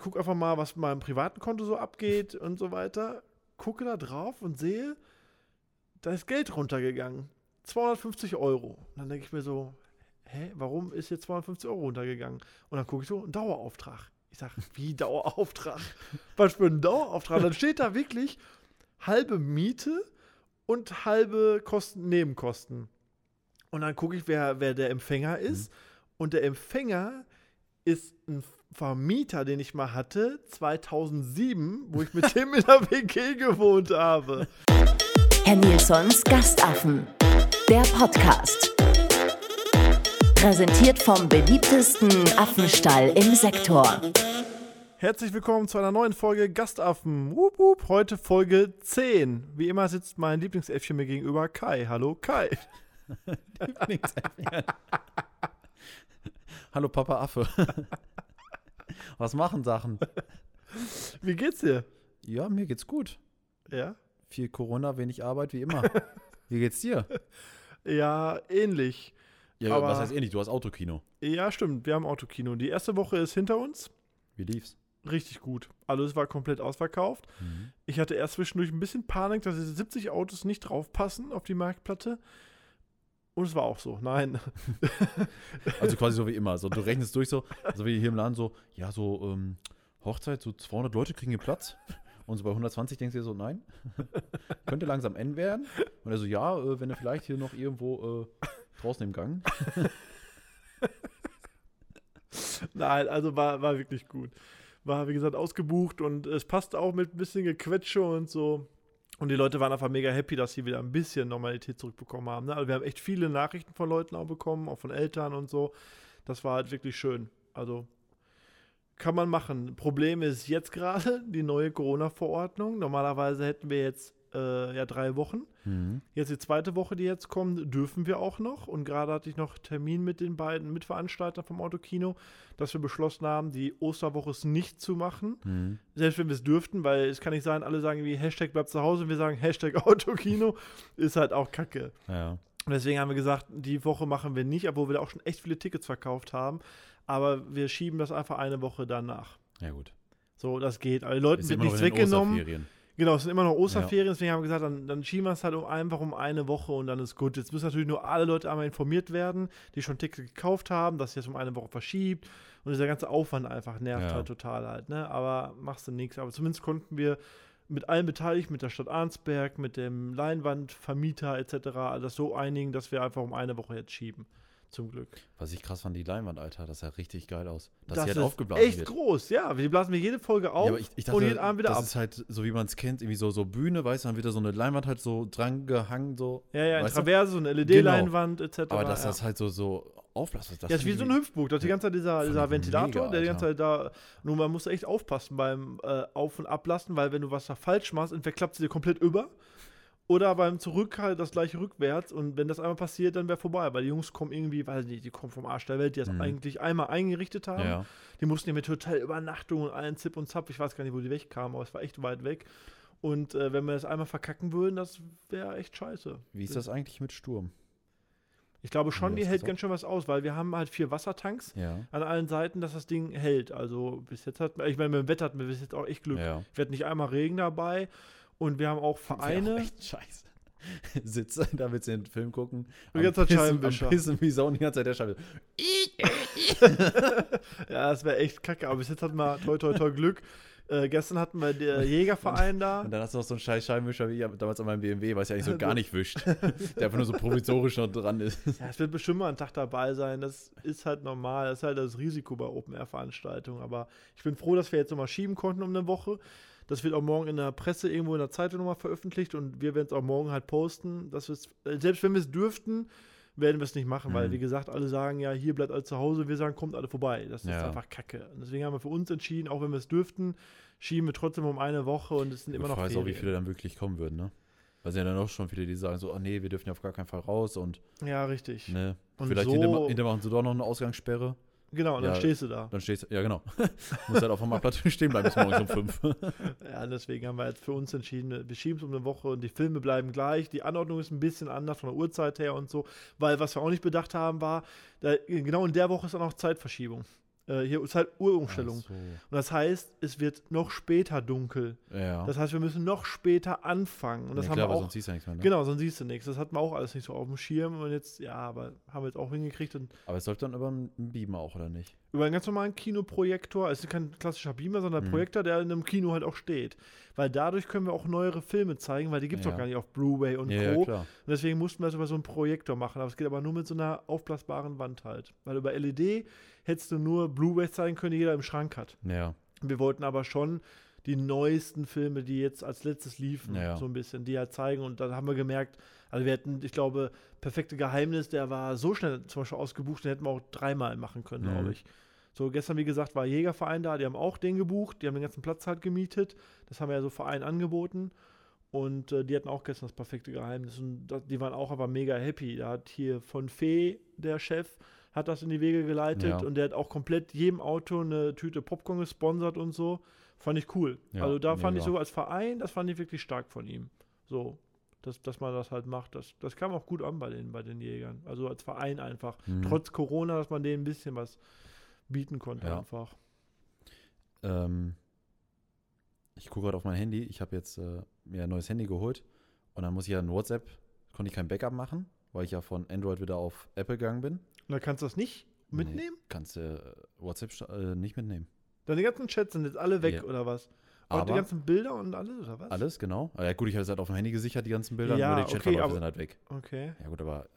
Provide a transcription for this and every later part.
ich gucke einfach mal, was mit meinem privaten Konto so abgeht und so weiter. Gucke da drauf und sehe, da ist Geld runtergegangen. 250 Euro. Und dann denke ich mir so, hä, warum ist jetzt 250 Euro runtergegangen? Und dann gucke ich so, ein Dauerauftrag. Ich sage, wie Dauerauftrag? Was für ein Dauerauftrag? Dann steht da wirklich halbe Miete und halbe Kosten, Nebenkosten. Und dann gucke ich, wer, wer der Empfänger ist. Mhm. Und der Empfänger ist ein Vermieter, den ich mal hatte, 2007, wo ich mit dem in der WG gewohnt habe. Herr Nilsons Gastaffen, der Podcast. Präsentiert vom beliebtesten Affenstall im Sektor. Herzlich willkommen zu einer neuen Folge Gastaffen. Wup, wup. Heute Folge 10. Wie immer sitzt mein Lieblingsäffchen mir gegenüber, Kai. Hallo, Kai. Lieblingsäffchen. Hallo, Papa Affe. Was machen Sachen? Wie geht's dir? Ja, mir geht's gut. Ja? Viel Corona, wenig Arbeit, wie immer. Wie geht's dir? Ja, ähnlich. Ja, Aber, was heißt ähnlich? Du hast Autokino. Ja, stimmt. Wir haben Autokino. Die erste Woche ist hinter uns. Wie lief's? Richtig gut. Alles war komplett ausverkauft. Mhm. Ich hatte erst zwischendurch ein bisschen Panik, dass diese 70 Autos nicht draufpassen auf die Marktplatte. Und es war auch so, nein. Also quasi so wie immer. So, du rechnest durch so, so wie hier im Laden so, ja, so ähm, Hochzeit, so 200 Leute kriegen hier Platz. Und so bei 120 denkst du dir so, nein, könnte langsam N werden. Und er so, ja, äh, wenn er vielleicht hier noch irgendwo äh, draußen im Gang. nein, also war, war wirklich gut. War, wie gesagt, ausgebucht und es passt auch mit ein bisschen Gequetsche und so. Und die Leute waren einfach mega happy, dass sie wieder ein bisschen Normalität zurückbekommen haben. Ne? Also wir haben echt viele Nachrichten von Leuten auch bekommen, auch von Eltern und so. Das war halt wirklich schön. Also kann man machen. Problem ist jetzt gerade die neue Corona-Verordnung. Normalerweise hätten wir jetzt äh, ja drei Wochen. Mhm. Jetzt die zweite Woche, die jetzt kommt, dürfen wir auch noch. Und gerade hatte ich noch Termin mit den beiden Mitveranstaltern vom Autokino, dass wir beschlossen haben, die Osterwoche nicht zu machen. Mhm. Selbst wenn wir es dürften, weil es kann nicht sein, alle sagen wie Hashtag bleibt zu Hause und wir sagen Hashtag Autokino, ist halt auch kacke. Ja. Und deswegen haben wir gesagt, die Woche machen wir nicht, obwohl wir da auch schon echt viele Tickets verkauft haben. Aber wir schieben das einfach eine Woche danach. Ja, gut. So, das geht. Also Leuten wird nichts weggenommen. Genau, es sind immer noch Osterferien, ja. deswegen haben wir gesagt, dann, dann schieben wir es halt um einfach um eine Woche und dann ist gut. Jetzt müssen natürlich nur alle Leute einmal informiert werden, die schon Tickets gekauft haben, dass sich das um eine Woche verschiebt. Und dieser ganze Aufwand einfach nervt ja. halt total halt, ne? Aber machst du nichts. Aber zumindest konnten wir mit allen Beteiligten, mit der Stadt Arnsberg, mit dem Leinwandvermieter etc., das so einigen, dass wir einfach um eine Woche jetzt schieben. Zum Glück. Was ich krass fand, die Leinwand, Alter, das sah richtig geil aus. Dass das die halt ist aufgeblasen echt wird. groß, ja. Die blasen wir jede Folge auf ja, ich, ich dachte, und jeden Abend wieder das ab. Das ist halt so, wie man es kennt, irgendwie so, so Bühne, weißt du, dann wird da so eine Leinwand halt so dran gehangen, so. Ja, ja, in Traverse, so eine LED-Leinwand genau. etc. Aber dass ja. das halt so, so aufblasst. Das ja, ist wie so ein Hüpfburg. Das ist die ganze Zeit dieser, dieser Ventilator, mega, der die ganze Zeit da. Nur man muss echt aufpassen beim äh, Auf- und Ablassen, weil wenn du was da falsch machst, entweder klappt sie dir komplett über. Oder beim Zurück halt das gleiche rückwärts. Und wenn das einmal passiert, dann wäre vorbei. Weil die Jungs kommen irgendwie, weiß nicht, die kommen vom Arsch der Welt, die das mhm. eigentlich einmal eingerichtet haben. Ja. Die mussten ja mit Hotelübernachtung und allen Zip und Zap, ich weiß gar nicht, wo die wegkamen, aber es war echt weit weg. Und äh, wenn wir das einmal verkacken würden, das wäre echt scheiße. Wie ist das eigentlich mit Sturm? Ich glaube schon, die hält ganz schön was aus, weil wir haben halt vier Wassertanks ja. an allen Seiten, dass das Ding hält. Also bis jetzt hat, ich meine, mit dem Wetter hatten wir bis jetzt auch echt Glück. Ja. Ich werde nicht einmal Regen dabei und wir haben auch Vereine. Auch echt scheiße. Sitze, da willst du den Film gucken. Die ganze Zeit Scheibenwischer. Am Pissen wie Sau die ganze Zeit der Scheibe. ja, das wäre echt kacke. Aber bis jetzt hatten wir toi toi toi Glück. Äh, gestern hatten wir den Jägerverein da. Und dann hast du noch so einen scheiß Scheibenwischer wie damals an meinem BMW, was ja eigentlich so gar nicht wischt. der einfach nur so provisorisch noch dran ist. Ja, es wird bestimmt mal ein Tag dabei sein. Das ist halt normal. Das ist halt das Risiko bei Open-Air-Veranstaltungen. Aber ich bin froh, dass wir jetzt nochmal schieben konnten um eine Woche. Das wird auch morgen in der Presse irgendwo in der Zeitung nochmal veröffentlicht und wir werden es auch morgen halt posten. Dass äh, selbst wenn wir es dürften, werden wir es nicht machen, mhm. weil wie gesagt, alle sagen ja, hier bleibt alle zu Hause, wir sagen, kommt alle vorbei. Das ja. ist einfach Kacke. Und deswegen haben wir für uns entschieden, auch wenn wir es dürften, schieben wir trotzdem um eine Woche und es sind immer noch Ich weiß auch, wie viele dann wirklich kommen würden, ne? Weil es ja dann auch schon viele, die sagen so, ach nee, wir dürfen ja auf gar keinen Fall raus und. Ja, richtig. Ne? Und Vielleicht so hinter, hinter machen sie doch noch eine Ausgangssperre. Genau, und ja, dann stehst du da. Dann stehst du, ja genau. Muss halt auf dem Marktplatz stehen bleiben bis morgens um fünf. ja, deswegen haben wir jetzt für uns entschieden, wir schieben es um eine Woche und die Filme bleiben gleich. Die Anordnung ist ein bisschen anders von der Uhrzeit her und so, weil was wir auch nicht bedacht haben, war, da, genau in der Woche ist dann auch Zeitverschiebung. Äh, hier ist halt Uhrumstellung. Ach so. Und das heißt, es wird noch später dunkel. Ja. Das heißt, wir müssen noch später anfangen. Und das ja, haben klar, wir weil auch. sonst siehst du ja nichts mehr. Ne? Genau, sonst siehst du nichts. Das hatten wir auch alles nicht so auf dem Schirm. Und jetzt, ja, aber haben wir jetzt auch hingekriegt. Und Aber es läuft dann über einen Beamer auch, oder nicht? über einen ganz normalen Kinoprojektor. Es ist kein klassischer Beamer, sondern ein Mhm. Projektor, der in einem Kino halt auch steht. Weil dadurch können wir auch neuere Filme zeigen, weil die gibt es Ja. doch gar nicht auf Blu-ray und Co. klar. Und deswegen mussten wir das über so einen Projektor machen. Aber es geht aber nur mit so einer aufblasbaren Wand halt. Weil über LED hättest du nur Blu-rays zeigen können, die jeder im Schrank hat. Ja. Wir wollten aber schon die neuesten Filme, die jetzt als letztes liefen, Ja. so ein bisschen, die halt zeigen. Und dann haben wir gemerkt, also wir hätten, ich glaube, Perfekte Geheimnis, der war so schnell zum Beispiel ausgebucht, den hätten wir auch dreimal machen können, Mhm. glaube ich. So, gestern, wie gesagt, war Jägerverein da, die haben auch den gebucht, die haben den ganzen Platz halt gemietet. Das haben wir ja so Verein angeboten. Und äh, die hatten auch gestern das perfekte Geheimnis. Und das, die waren auch aber mega happy. Da hat hier von Fee, der Chef, hat das in die Wege geleitet Ja. und der hat auch komplett jedem Auto eine Tüte Popcorn gesponsert und so. Fand ich cool. Ja, also da fand ich sogar als Verein, das fand ich wirklich stark von ihm. So, dass, dass man das halt macht. Das, das kam auch gut an bei den, bei den Jägern. Also als Verein einfach. Mhm. Trotz Corona, dass man denen ein bisschen was bieten konnte Ja. einfach. Ähm, ich gucke gerade auf mein Handy. Ich habe jetzt äh, mir ein neues Handy geholt. Und dann muss ich ja in WhatsApp, konnte ich kein Backup machen, weil ich ja von Android wieder auf Apple gegangen bin. Und dann kannst du das nicht mitnehmen? Nee, kannst du äh, WhatsApp äh, nicht mitnehmen. Deine ganzen Chats sind jetzt alle weg Ja. oder was? Und die ganzen Bilder und alles oder was? alles, genau. Aber ja, gut, ich habe es halt auf dem Handy gesichert, die ganzen Bilder, Ja, nur die okay, Chatverläufe aber- sind halt weg. Okay, Ja gut, aber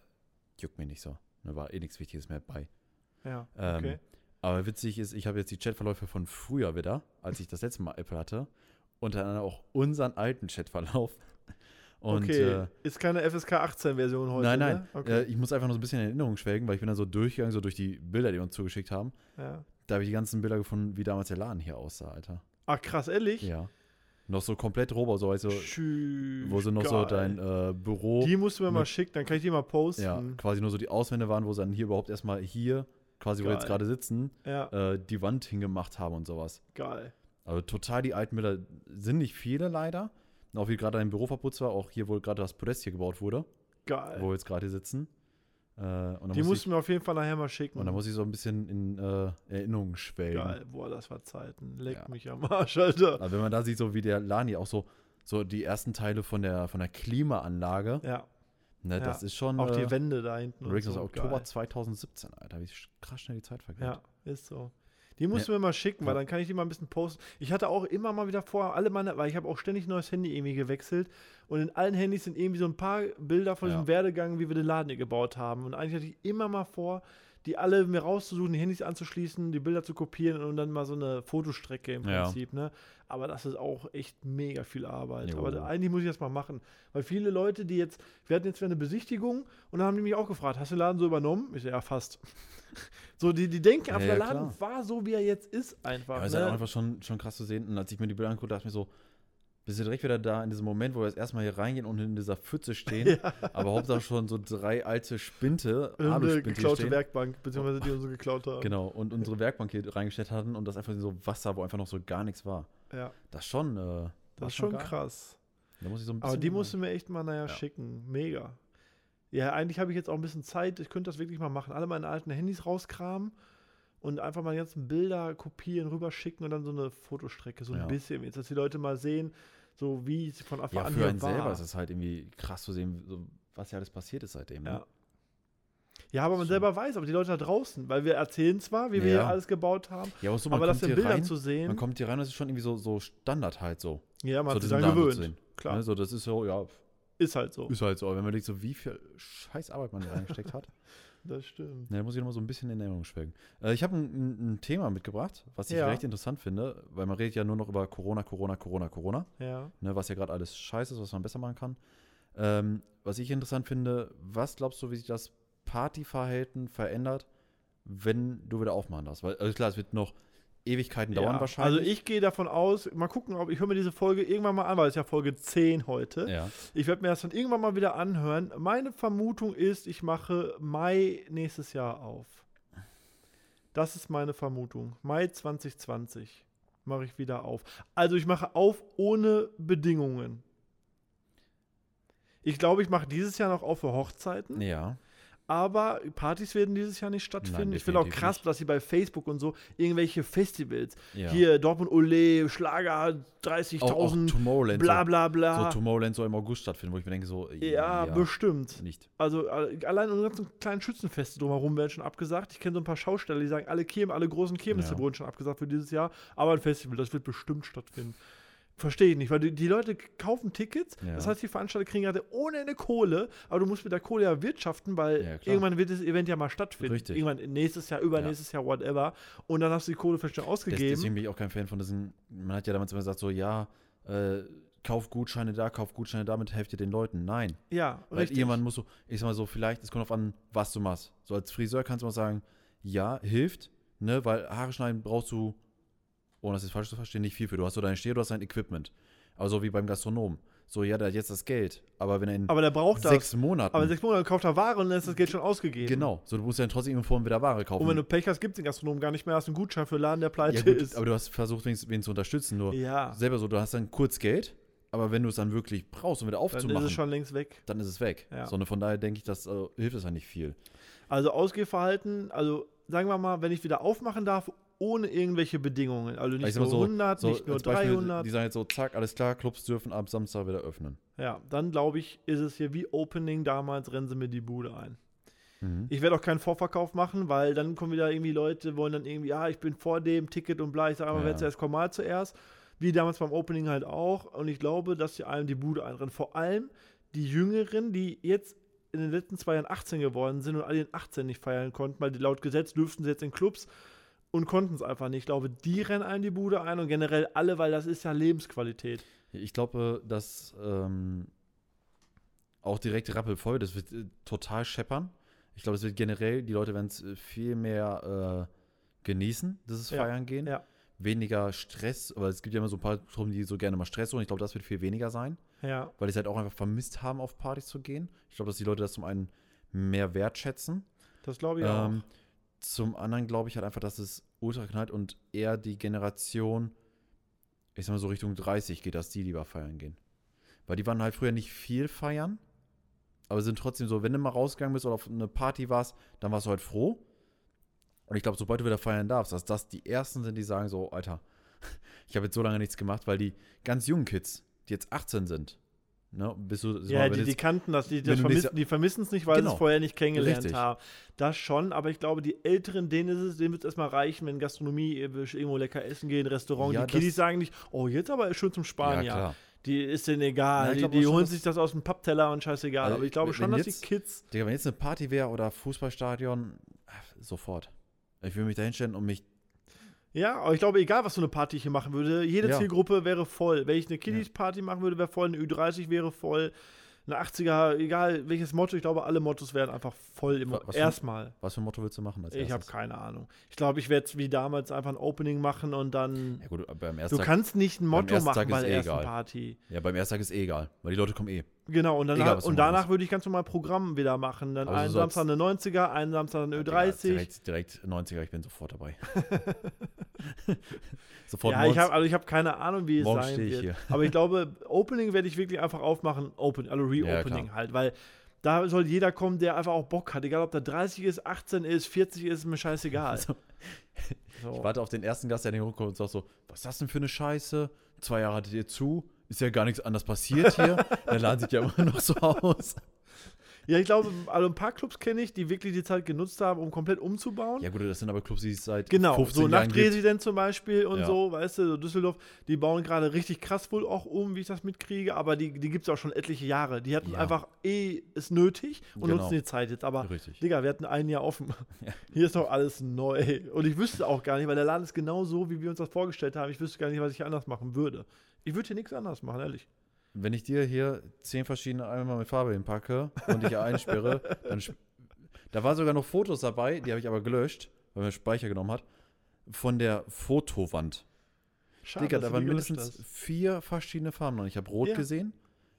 juckt mir nicht so. Da war eh nichts Wichtiges mehr bei. ja, Ähm, okay. Aber witzig ist, ich habe jetzt die Chatverläufe von früher wieder, als ich das letzte Mal Apple hatte. Und dann auch unseren alten Chatverlauf. Und okay, äh, ist keine FSK 18 Version heute, nein, nein, Ne? Okay. äh, ich muss einfach noch so ein bisschen in Erinnerung schwelgen, weil ich bin dann so durchgegangen, so durch die Bilder, die uns zugeschickt haben. ja. Da habe ich die ganzen Bilder gefunden, wie damals der Laden hier aussah, Alter. Ach krass, ehrlich? Ja. Noch so komplett Robo, so, weißt du, Tschüss, wo so noch so geil. dein äh, Büro, Die musst du mir mal schicken, dann kann ich die mal posten. ja, quasi nur so die Auswände waren, wo sie dann hier überhaupt erstmal hier, quasi wo wir jetzt Geil. gerade sitzen, Ja, äh, die Wand hingemacht haben und sowas. geil. Also total die alten Bilder sind nicht viele leider. Auch wie gerade ein Büro verputzt war, auch hier, wo gerade das Podest hier gebaut wurde, Geil. wo wir jetzt gerade hier sitzen. Äh, die muss musst ich, du mir auf jeden Fall nachher mal schicken. und dann muss ich so ein bisschen in äh, Erinnerungen schwelgen. Geil, boah, das war Zeiten. Leck Ja. mich am Arsch, Alter. Aber wenn man da sieht, so wie der Lani auch so, so die ersten Teile von der, von der Klimaanlage, Ja, ne, Ja. das ist schon. auch äh, die Wände da hinten. Übrigens aus so, Oktober geil. 2017, Alter, wie krass schnell die Zeit vergeht. Ja, ist so. Die musst du mir mal schicken, weil Ja. dann kann ich die mal ein bisschen posten. Ich hatte auch immer mal wieder vor, alle meine, weil ich habe auch ständig neues Handy irgendwie gewechselt und in allen Handys sind irgendwie so ein paar Bilder von Ja. diesem Werdegang, wie wir den Laden hier gebaut haben. Und eigentlich hatte ich immer mal vor, die alle mir rauszusuchen, die Handys anzuschließen, die Bilder zu kopieren und dann mal so eine Fotostrecke im Ja. Prinzip, ne? Aber das ist auch echt mega viel Arbeit. Jo. Aber eigentlich muss ich das mal machen. Weil viele Leute, die jetzt, wir hatten jetzt wieder eine Besichtigung und dann haben die mich auch gefragt, hast du den Laden so übernommen? Ich so, ja, fast. so, die, die denken Ja, der ja, Laden klar. war so, wie er jetzt ist, Ja, einfach. aber ist ne? halt auch einfach schon, schon krass zu sehen. Und als ich mir die Bilder anguckte, dachte ich mir so, bist du direkt wieder da in diesem Moment, wo wir jetzt erstmal hier reingehen und in dieser Pfütze stehen. Aber Hauptsache schon so drei alte Spinte, eine geklaute stehen. Werkbank, beziehungsweise die unsere geklaut haben. Genau, und unsere Werkbank hier reingestellt hatten und das einfach so Wasser, wo einfach noch so gar nichts war. Ja, Das schon, äh, das ist schon krass. Da muss ich so ein Aber die musst du mir echt mal nachher Ja. schicken. Mega. Ja, eigentlich habe ich jetzt auch ein bisschen Zeit. Ich könnte das wirklich mal machen. Alle meine alten Handys rauskramen und einfach mal die ganzen Bilder kopieren, rüberschicken und dann so eine Fotostrecke, so ein Ja. bisschen, jetzt, dass die Leute mal sehen, so wie es von Anfang Ja, an für einen war. selber ist es halt irgendwie krass zu sehen, so, was ja alles passiert ist seitdem. Ne? Ja. Ja, aber man So. selber weiß, aber die Leute da draußen, weil wir erzählen zwar, wie wir Ja. hier alles gebaut haben, ja aber, so, aber das in Bildern rein, zu sehen, man kommt hier rein es ist schon irgendwie so, so Standard halt so. ja, man so hat sich zu gewöhnt. Klar, Ne, so, das ist so, ja, ist halt so. ist halt so. Aber wenn man denkt, so wie viel scheiß Arbeit man hier reingesteckt hat, Das stimmt. ne, da muss ich nochmal so ein bisschen in Erinnerung schwelgen. Äh, ich habe ein, ein, ein Thema mitgebracht, was ich Ja. recht interessant finde, weil man redet ja nur noch über Corona, Corona, Corona, Corona. Ja. ne, was ja gerade alles scheiße ist, was man besser machen kann. Ähm, was ich interessant finde, was glaubst du, wie sich das Partyverhalten verändert, wenn du wieder aufmachen darfst? Weil, also klar, es wird noch Ewigkeiten dauern ja. wahrscheinlich. Also ich gehe davon aus, mal gucken, ob ich höre mir diese Folge irgendwann mal an, weil es ist ja Folge 10 heute. ja. Ich werde mir das dann irgendwann mal wieder anhören. Meine Vermutung ist, ich mache Mai nächstes Jahr auf. Das ist meine Vermutung. Mai 2020 mache ich wieder auf. Also ich mache auf ohne Bedingungen. Ich glaube, ich mache dieses Jahr noch auf für Hochzeiten. Ja. Aber Partys werden dieses Jahr nicht stattfinden. Nein, ich finde auch krass, dass sie bei Facebook und so irgendwelche Festivals, Ja. hier Dortmund Ole, Schlager, auch, auch 30.000, Tomorrowland. bla bla bla. so Tomorrowland soll im August stattfinden, wo ich mir denke, so, ja, bestimmt. nicht. Also äh, allein unsere ganzen kleinen Schützenfeste drumherum werden schon abgesagt. Ich kenne so ein paar Schausteller, die sagen, alle Kirmen, alle großen Kirmesse Ja. wurden schon abgesagt für dieses Jahr. Aber ein Festival, das wird bestimmt stattfinden. Verstehe ich nicht, weil die, die Leute kaufen Tickets, Ja. das heißt, die Veranstalter kriegen gerade ohne Ende Kohle, aber du musst mit der Kohle ja wirtschaften, weil Ja, irgendwann wird das Event ja mal stattfinden. Richtig. Irgendwann nächstes Jahr, übernächstes Jahr, whatever. Und dann hast du die Kohle vielleicht schon ausgegeben. deswegen bin ich auch kein Fan von diesen, man hat ja damals immer gesagt, so, ja, äh, kauf Gutscheine da, kauf Gutscheine da, mit helft ihr den Leuten. Nein. ja, Weil richtig. irgendwann musst du, ich sag mal so, vielleicht, es kommt auf an, was du machst. So als Friseur kannst du mal sagen, ja, hilft, ne, weil Haare schneiden brauchst du, ohne das jetzt falsch zu verstehen, nicht viel für. Du hast so deine Steher, du hast dein Equipment. Aber so wie beim Gastronomen. So, ja, der hat jetzt das Geld, aber wenn er in aber der braucht das. sechs Monaten. Aber in sechs Monaten kauft er Ware und dann ist das Geld schon ausgegeben. genau, so du musst ja trotzdem irgendwo vorhin wieder Ware kaufen. Und wenn du Pech hast, gibt es den Gastronomen gar nicht mehr, hast einen Gutschein für Laden, der pleite ja, gut, ist. aber du hast versucht, wen, wen zu unterstützen. Nur ja, selber so, du hast dann kurz Geld, aber wenn du es dann wirklich brauchst, um wieder dann aufzumachen, ist es schon längst weg. dann ist es weg. Ja. Sondern von daher denke ich, das äh, hilft es ja nicht viel. Also Ausgehverhalten, also sagen wir mal, wenn ich wieder aufmachen darf, ohne irgendwelche Bedingungen. Also nicht nur so, 100, so nicht nur als Beispiel, 300. Die sagen jetzt so, zack, alles klar, Clubs dürfen ab Samstag wieder öffnen. Ja, dann glaube ich, ist es hier wie Opening damals, rennen sie mir die Bude ein. Mhm. Ich werde auch keinen Vorverkauf machen, weil dann kommen wieder irgendwie Leute, wollen dann irgendwie, ja, ich bin vor dem Ticket und bla, ich sage aber, Ja. wer zuerst kommt, mal zuerst. Wie damals beim Opening halt auch. Und ich glaube, dass sie einem die Bude einrennen. Vor allem die Jüngeren, die jetzt in den letzten zwei Jahren 18 geworden sind und alle den 18 nicht feiern konnten, weil die laut Gesetz dürften sie jetzt in Clubs und konnten es einfach nicht. Ich glaube, die rennen einem die Bude ein und generell alle, weil das ist ja Lebensqualität. Ich glaube, dass ähm, auch direkt rappelvoll, das wird äh, total scheppern. Ich glaube, es wird generell, die Leute werden es äh, viel mehr äh, genießen, dieses Ja, Feiern gehen. ja. Weniger Stress, weil es gibt ja immer so ein paar Truppen, die so gerne mal Stress holen. Ich glaube, das wird viel weniger sein, Ja, weil die es halt auch einfach vermisst haben, auf Partys zu gehen. Ich glaube, dass die Leute das zum einen mehr wertschätzen. das glaube ich Ähm, zum anderen glaube ich halt einfach, dass es ultra knallt und eher die Generation, ich sag mal so Richtung 30 geht, dass die lieber feiern gehen. Weil die waren halt früher nicht viel feiern, aber sind trotzdem so, wenn du mal rausgegangen bist oder auf eine Party warst, dann warst du halt froh. Und ich glaube, sobald du wieder feiern darfst, dass das die ersten sind, die sagen so, Alter, ich habe jetzt so lange nichts gemacht, weil die ganz jungen Kids, die jetzt 18 sind, ne, bist du. Ja, wenn die, die kannten das, die, das die vermissen es nicht, weil sie Genau. es vorher nicht kennengelernt Richtig. haben. Das schon, aber ich glaube, die Älteren, denen ist es, denen wird es erstmal reichen, wenn Gastronomie irgendwo lecker essen gehen, Restaurant. Ja, die Kiddies sagen nicht, oh, jetzt aber ist schön zum Sparen, ja. klar. Die ist denen egal. Ja, die glaub die schon, holen sich das aus dem Pappteller und scheißegal. Also, aber ich glaube schon, dass jetzt- die Kids. Digga, wenn jetzt eine Party wäre oder Fußballstadion, äh, sofort. Ich will mich da hinstellen und mich. Ja, aber ich glaube, egal, was so eine Party hier machen würde, jede Ja. Zielgruppe wäre voll. Wenn ich eine Kiddies-Party machen würde, wäre voll. Eine Ü30 wäre voll. Eine 80er, egal welches Motto, ich glaube, alle Mottos wären einfach voll im Was für- Erstmal. Was für ein Motto willst du machen als Ich habe keine Ahnung. Ich glaube, ich werde wie damals einfach ein Opening machen und dann. Ja, gut, beim ersten Du Tag, kannst nicht ein Motto machen bei ist der eh ersten egal. Party. ja, beim ersten Tag ist eh egal, weil die Leute kommen eh. Genau, und, Egal, danach, was du und danach würde ich ganz normal Programm wieder machen. Dann Also einen Samstag eine 90er, einen Samstag eine Ja, Ö30. direkt, direkt 90er, ich bin sofort dabei. sofort ja, ich habe also ich hab keine Ahnung, wie es sein wird. hier. Aber ich glaube, Opening werde ich wirklich einfach aufmachen. Open, also Reopening klar. halt, weil da soll jeder kommen, der einfach auch Bock hat. Egal, ob der 30 ist, 18 ist, 40 ist, mir scheißegal. So. So. Ich warte auf den ersten Gast, der den rumkommt und sagt so, was ist das denn für eine Scheiße? Zwei Jahre hattet ihr zu, ist ja gar nichts anderes passiert hier. Der Laden sieht ja immer noch so aus. Ja, ich glaube, also ein paar Clubs kenne ich, die wirklich die Zeit genutzt haben, um komplett umzubauen. Ja gut, das sind aber Clubs, die es seit Genau, 15 so Jahren gibt. Nachtresident zum Beispiel und Ja. so, weißt du, so Düsseldorf, die bauen gerade richtig krass wohl auch um, wie ich das mitkriege, aber die, die gibt es auch schon etliche Jahre. Die hatten Ja. einfach eh es nötig und Genau. nutzen die Zeit jetzt. Aber Richtig. Digga, wir hatten ein Jahr offen. Ja. Hier ist doch alles neu. Und ich wüsste auch gar nicht, weil der Laden ist genau so, wie wir uns das vorgestellt haben. Ich wüsste gar nicht, was ich anders machen würde. Ich würde hier nichts anders machen, ehrlich. Wenn ich dir hier zehn verschiedene Eimer mit Farbe hinpacke und dich einsperre, dann. Da waren sogar noch Fotos dabei, die habe ich aber gelöscht, weil mir Speicher genommen hat, von der Fotowand. Schade, Digga, da waren mindestens hast. vier verschiedene Farben noch. Ich habe Rot Ja. gesehen,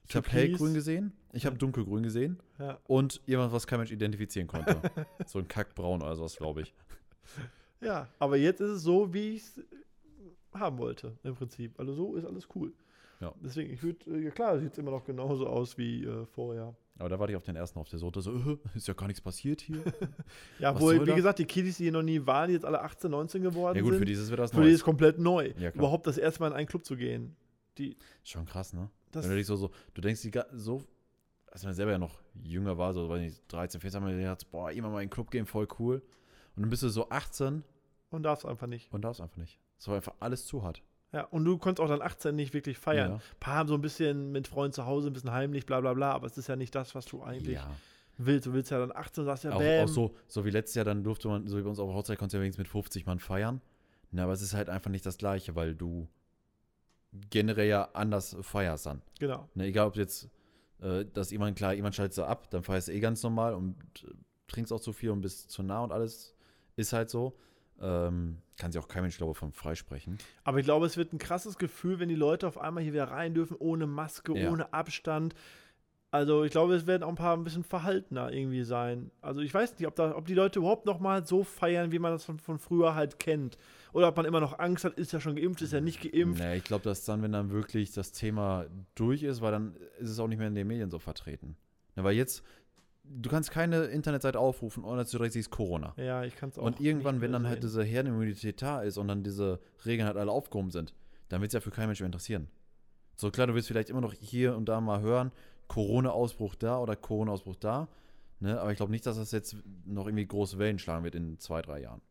ich habe. Hellgrün gesehen, ich habe Dunkelgrün gesehen Ja. und jemand, was kein Mensch identifizieren konnte. so ein Kackbraun oder sowas, glaube ich. ja, aber jetzt ist es so, wie ich es haben wollte, im Prinzip. Also so ist alles cool. Ja. Deswegen, ich würde, äh, ja klar, sieht es immer noch genauso aus wie äh, vorher. Aber da warte ich auf den ersten auf der Sorte, so, äh, ist ja gar nichts passiert hier. Ja, Was wo, soll wie das? gesagt, die Kiddies, die hier noch nie waren, die jetzt alle 18, 19 geworden ja gut, sind, für dieses wird das für die neu. ist komplett neu. Ja. Überhaupt das erste Mal in einen Club zu gehen. Die, Schon krass, ne? das, Wenn du dich so, so, du denkst die so, als man selber ja noch jünger war, so, weiß nicht, 13, 14, haben wir gedacht, boah, immer mal in den Club gehen, voll cool. Und dann bist du so 18 und darfst einfach nicht. und darfst einfach nicht. War einfach alles zu hart. Ja, und du konntest auch dann 18 nicht wirklich feiern. Ja. Ein paar haben so ein bisschen mit Freunden zu Hause, ein bisschen heimlich, bla bla bla, aber es ist ja nicht das, was du eigentlich Ja. willst. Du willst ja dann 18 und sagst ja, Auch, bam. auch so, so wie letztes Jahr, dann durfte man, so wie bei uns auf der Hochzeit, konntest du ja wenigstens mit 50 Mann feiern. Na, aber es ist halt einfach nicht das Gleiche, weil du generell ja anders feierst dann. Genau. Ne, egal, ob jetzt, äh, dass jemand, klar, jemand schaltet so ab, dann feierst du eh ganz normal und äh, trinkst auch zu viel und bist zu nah und alles. Ist halt so. Ähm, kann sich auch kein Mensch, glaube ich, von freisprechen. Aber ich glaube, es wird ein krasses Gefühl, wenn die Leute auf einmal hier wieder rein dürfen, ohne Maske, Ja. ohne Abstand. Also ich glaube, es werden auch ein paar ein bisschen verhaltener irgendwie sein. Also ich weiß nicht, ob, da, ob die Leute überhaupt noch mal so feiern, wie man das von, von früher halt kennt. Oder ob man immer noch Angst hat, ist ja schon geimpft, ist ja nicht geimpft. Nee, ich glaube, dass dann, wenn dann wirklich das Thema durch ist, weil dann ist es auch nicht mehr in den Medien so vertreten. Ne, weil jetzt, du kannst keine Internetseite aufrufen, ohne dass du direkt siehst Corona. Ja, ich kann es auch. Und irgendwann, wenn dann halt sehen. diese Herdenimmunität da ist und dann diese Regeln halt alle aufgehoben sind, dann wird es ja für keinen Menschen mehr interessieren. So klar, du wirst vielleicht immer noch hier und da mal hören, Corona-Ausbruch da oder Corona-Ausbruch da. Ne? Aber ich glaube nicht, dass das jetzt noch irgendwie große Wellen schlagen wird in zwei, drei Jahren.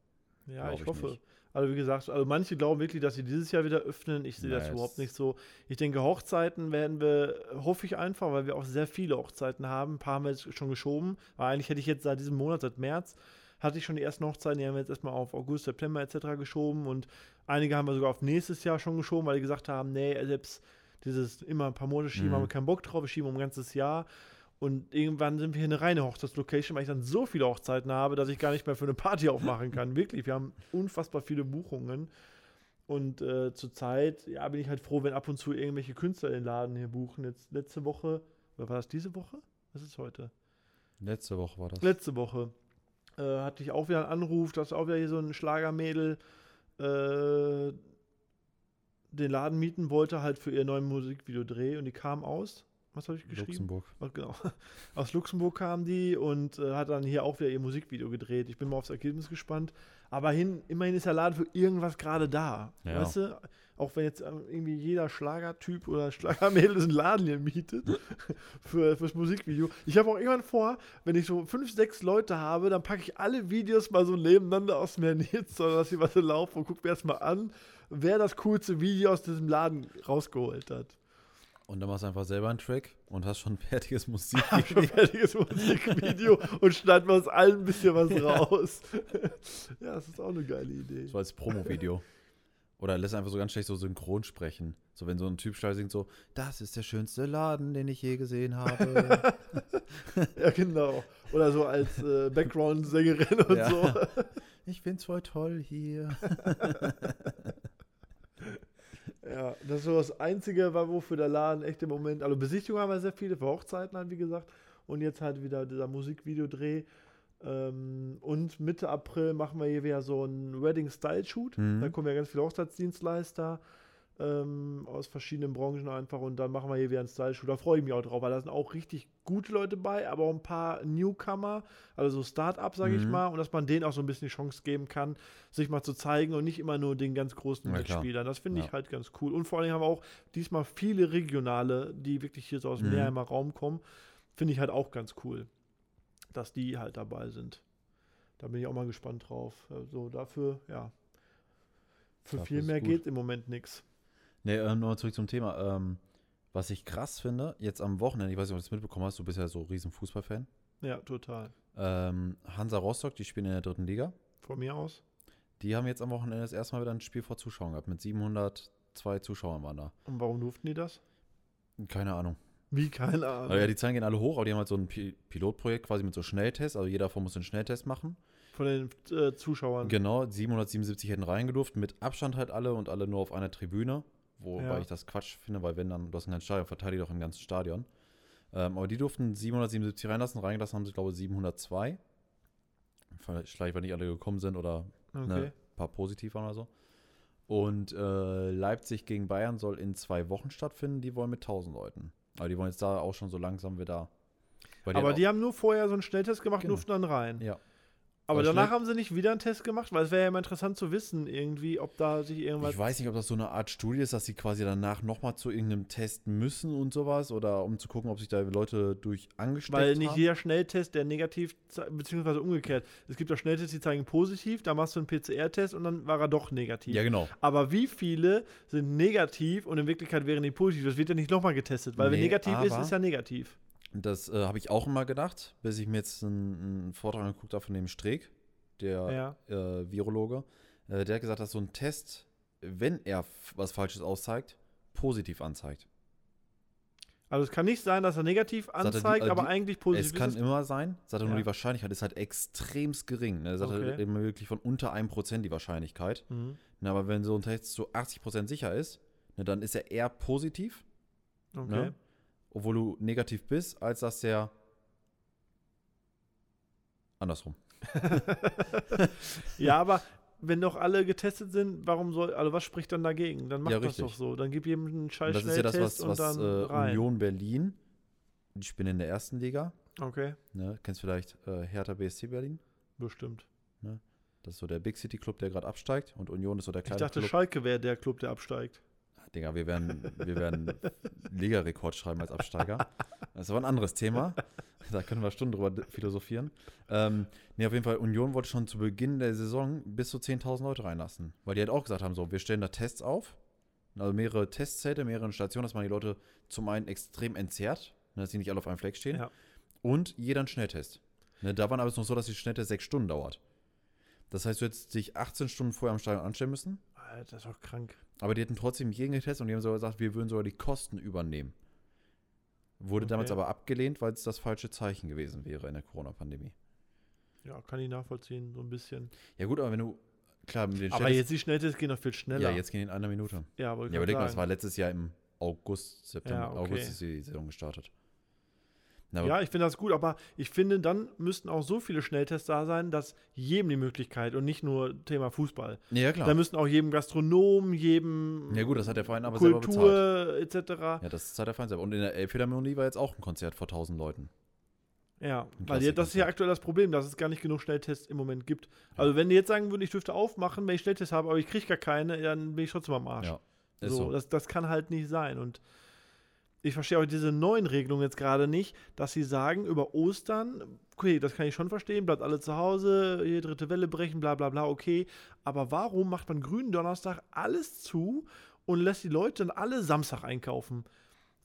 Ja, ich ich hoffe. nicht. Also wie gesagt, also manche glauben wirklich, dass sie dieses Jahr wieder öffnen. Ich sehe das Nee, überhaupt nicht so. Ich denke, Hochzeiten werden wir, hoffe ich einfach, weil wir auch sehr viele Hochzeiten haben. Ein paar haben wir jetzt schon geschoben. Aber eigentlich hätte ich jetzt seit diesem Monat, seit März, hatte ich schon die ersten Hochzeiten, die haben wir jetzt erstmal auf August, September etc. geschoben. Und einige haben wir sogar auf nächstes Jahr schon geschoben, weil die gesagt haben, nee, selbst dieses immer ein paar Monate schieben, Mhm. haben wir keinen Bock drauf, wir schieben um ein ganzes Jahr. Und irgendwann sind wir hier eine reine Hochzeitslocation, weil ich dann so viele Hochzeiten habe, dass ich gar nicht mehr für eine Party aufmachen kann. Wirklich, wir haben unfassbar viele Buchungen. Und äh, zurzeit, ja, bin ich halt froh, wenn ab und zu irgendwelche Künstler den Laden hier buchen. Jetzt letzte Woche, oder war das diese Woche? Was ist heute? Letzte Woche war das. Letzte Woche äh, hatte ich auch wieder einen Anruf, dass auch wieder hier so ein Schlagermädel äh, den Laden mieten wollte, halt für ihr neues Musikvideodreh. Und die kam aus. Was habe ich geschrieben? Luxemburg. Oh, genau. Aus Luxemburg kam die und äh, hat dann hier auch wieder ihr Musikvideo gedreht. Ich bin mal aufs Ergebnis gespannt. Aber hin, immerhin ist der Laden für irgendwas gerade da. Ja. Weißt du? Auch wenn jetzt ähm, irgendwie jeder Schlagertyp oder Schlagermädel diesen Laden hier mietet für, fürs Musikvideo. Ich habe auch irgendwann vor, wenn ich so fünf, sechs Leute habe, dann packe ich alle Videos mal so nebeneinander aus dem Netz, oder dass sie was so laufen und gucke mir erstmal an, wer das coolste Video aus diesem Laden rausgeholt hat. Und dann machst du einfach selber einen Track und hast schon fertiges Hab Musikvideo. schon fertiges Musikvideo und schneiden wir uns allen ein bisschen was raus. ja, das ist auch eine geile Idee. so als Promo-Video. Oder lässt einfach so ganz schlecht so synchron sprechen. So wenn so ein Typ steil singt so, das ist der schönste Laden, den ich je gesehen habe. Ja, genau. Oder so als äh, Background-Sängerin und Ja. so. ich find's voll toll hier. Ja, das ist so das Einzige, wofür der Laden echt im Moment. Also Besichtigungen haben wir sehr viele, für Hochzeiten halt, wie gesagt. Und jetzt halt wieder dieser Musikvideodreh. Ähm, und Mitte April machen wir hier wieder so einen Wedding-Style-Shoot. Mhm. Da kommen ja ganz viele Hochzeitsdienstleister ähm, aus verschiedenen Branchen einfach. Und dann machen wir hier wieder einen Style-Shoot. Da freue ich mich auch drauf, weil da sind auch richtig gute Leute bei, aber auch ein paar Newcomer, also so Start-up, sage ich Mhm. mal. Und dass man denen auch so ein bisschen die Chance geben kann, sich mal zu zeigen und nicht immer nur den ganz großen Ja. Mitspielern. Das finde ich Ja. halt ganz cool. Und vor allem haben wir auch diesmal viele regionale, die wirklich hier so aus dem Mhm. Meerheimer Raum kommen. Finde ich halt auch ganz cool, dass die halt dabei sind. Da bin ich auch mal gespannt drauf. Also dafür, ja. Für Dafür viel mehr gut. geht im Moment nichts. Nee, ähm, nochmal zurück zum Thema. Ähm, was ich krass finde, jetzt am Wochenende, ich weiß nicht, ob du das mitbekommen hast, du bist ja so riesen Fußballfan. Ja, total. Ähm, Hansa Rostock, die spielen in der dritten Liga. Von mir aus. Die haben jetzt am Wochenende das erste Mal wieder ein Spiel vor Zuschauern gehabt. Mit 702 Zuschauern waren da. Und warum durften die das? Keine Ahnung. Wie, keine Ahnung. Also ja, die Zahlen gehen alle hoch, aber die haben halt so ein Pi Pilotprojekt quasi mit so Schnelltests. Also jeder davon muss einen Schnelltest machen. Von den äh, Zuschauern. Genau, 777 hätten reingedurft, mit Abstand halt alle und alle nur auf einer Tribüne. Wobei Ja. ich das Quatsch finde, weil wenn dann, du hast ein ganzes Stadion, verteidigt doch ein ganzes Stadion. Ähm, aber die durften 777 reinlassen, reingelassen haben sie, glaube ich, 702. Vielleicht, weil nicht alle gekommen sind oder okay. ne, ein paar positiv waren oder so. Und äh, Leipzig gegen Bayern soll in zwei Wochen stattfinden. Die wollen mit 1000 Leuten. Aber die wollen jetzt da auch schon so langsam wieder. Weil Aber die haben nur vorher so einen Schnelltest gemacht, Genau. durften dann rein. ja. Aber danach haben sie nicht wieder einen Test gemacht, weil es wäre ja immer interessant zu wissen, irgendwie, ob da sich irgendwas. Ich weiß nicht, ob das so eine Art Studie ist, dass sie quasi danach nochmal zu irgendeinem Test müssen und sowas. Oder um zu gucken, ob sich da Leute durch angesteckt Weil nicht haben. jeder Schnelltest, der negativ, beziehungsweise umgekehrt. Es gibt auch Schnelltests, die zeigen positiv, da machst du einen PCR-Test und dann war er doch negativ. Ja, genau. Aber wie viele sind negativ und in Wirklichkeit wären die positiv? Das wird ja nicht nochmal getestet, weil wenn Nee, negativ ist, ist ja negativ. Das äh, habe ich auch immer gedacht, bis ich mir jetzt einen, einen Vortrag angeguckt habe von dem Streeck, der Ja. äh, Virologe. Äh, der hat gesagt, dass so ein Test, wenn er was Falsches auszeigt, positiv anzeigt. Also es kann nicht sein, dass er negativ er, die- anzeigt, äh, aber die- eigentlich positiv es kann ist. immer sein, sagt er nur, Ja. die Wahrscheinlichkeit ist halt extremst gering. Ne? Er sagt Okay. halt immer wirklich von unter 1% die Wahrscheinlichkeit. Mhm. Na, aber wenn so ein Test zu 80% sicher ist, ne, dann ist er eher positiv, Okay. ne? Obwohl du negativ bist, als dass der andersrum. ja, aber wenn doch alle getestet sind, warum soll, also was spricht dann dagegen? Dann macht Ja, das doch so. Dann gib jedem einen Und scheiß das ist ja das, was, was und dann äh. Union Berlin, die spielen in der ersten Liga, Okay, ne? kennst vielleicht äh, Hertha BSC Berlin? bestimmt. Das ist so der Big City Club, der gerade absteigt und Union ist so der Ich kleine dachte, Club. Schalke wäre der Club, der absteigt. Digga, wir werden, wir werden Liga-Rekord schreiben als Absteiger. Das ist aber ein anderes Thema. Da können wir Stunden drüber philosophieren. Ähm, nee, auf jeden Fall, Union wollte schon zu Beginn der Saison bis zu 10.000 Leute reinlassen. Weil die halt auch gesagt haben, so, wir stellen da Tests auf. Also mehrere Testzelte, mehrere Stationen, dass man die Leute zum einen extrem entzerrt, ne, dass sie nicht alle auf einem Fleck stehen. Ja. Und jeder einen Schnelltest. Ne, da waren aber es noch so, dass die Schnelltest sechs Stunden dauert. Das heißt, du hättest dich 18 Stunden vorher am Stadion anstellen müssen. Alter, das ist doch krank. Aber die hätten trotzdem jeden getestet und die haben sogar gesagt, wir würden sogar die Kosten übernehmen. Wurde damals Okay. aber abgelehnt, weil es das falsche Zeichen gewesen wäre in der Corona-Pandemie. Ja, kann ich nachvollziehen, so ein bisschen. Ja gut, aber wenn du, klar, mit den Aber jetzt die Schnelltests gehen doch viel schneller. ja, jetzt gehen die in einer Minute. Ja, wollte Ja, überleg mal, das sagen. war letztes Jahr im August, September, Ja, okay. August ist die Saison gestartet. Aber- Ja, ich finde das gut, aber ich finde, dann müssten auch so viele Schnelltests da sein, dass jedem die Möglichkeit und nicht nur Thema Fußball. ja, klar. Da müssten auch jedem Gastronom, jedem Ja gut, das hat der Verein aber selber bezahlt. Kultur etc. Ja, das zahlt der Verein selber. Und in der Elbphilharmonie war jetzt auch ein Konzert vor 1000 Leuten. Ja, weil das ist ja aktuell das Problem, dass es gar nicht genug Schnelltests im Moment gibt. Also wenn die jetzt sagen würden, ich dürfte aufmachen, wenn ich Schnelltests habe, aber ich kriege gar keine, dann bin ich trotzdem am Arsch. Ja, ist so, so. Das, das kann halt nicht sein. Und ich verstehe auch diese neuen Regelungen jetzt gerade nicht, dass sie sagen, über Ostern, okay, das kann ich schon verstehen, bleibt alle zu Hause, hier dritte Welle brechen, bla bla bla, okay. Aber warum macht man grünen Donnerstag alles zu und lässt die Leute dann alle Samstag einkaufen?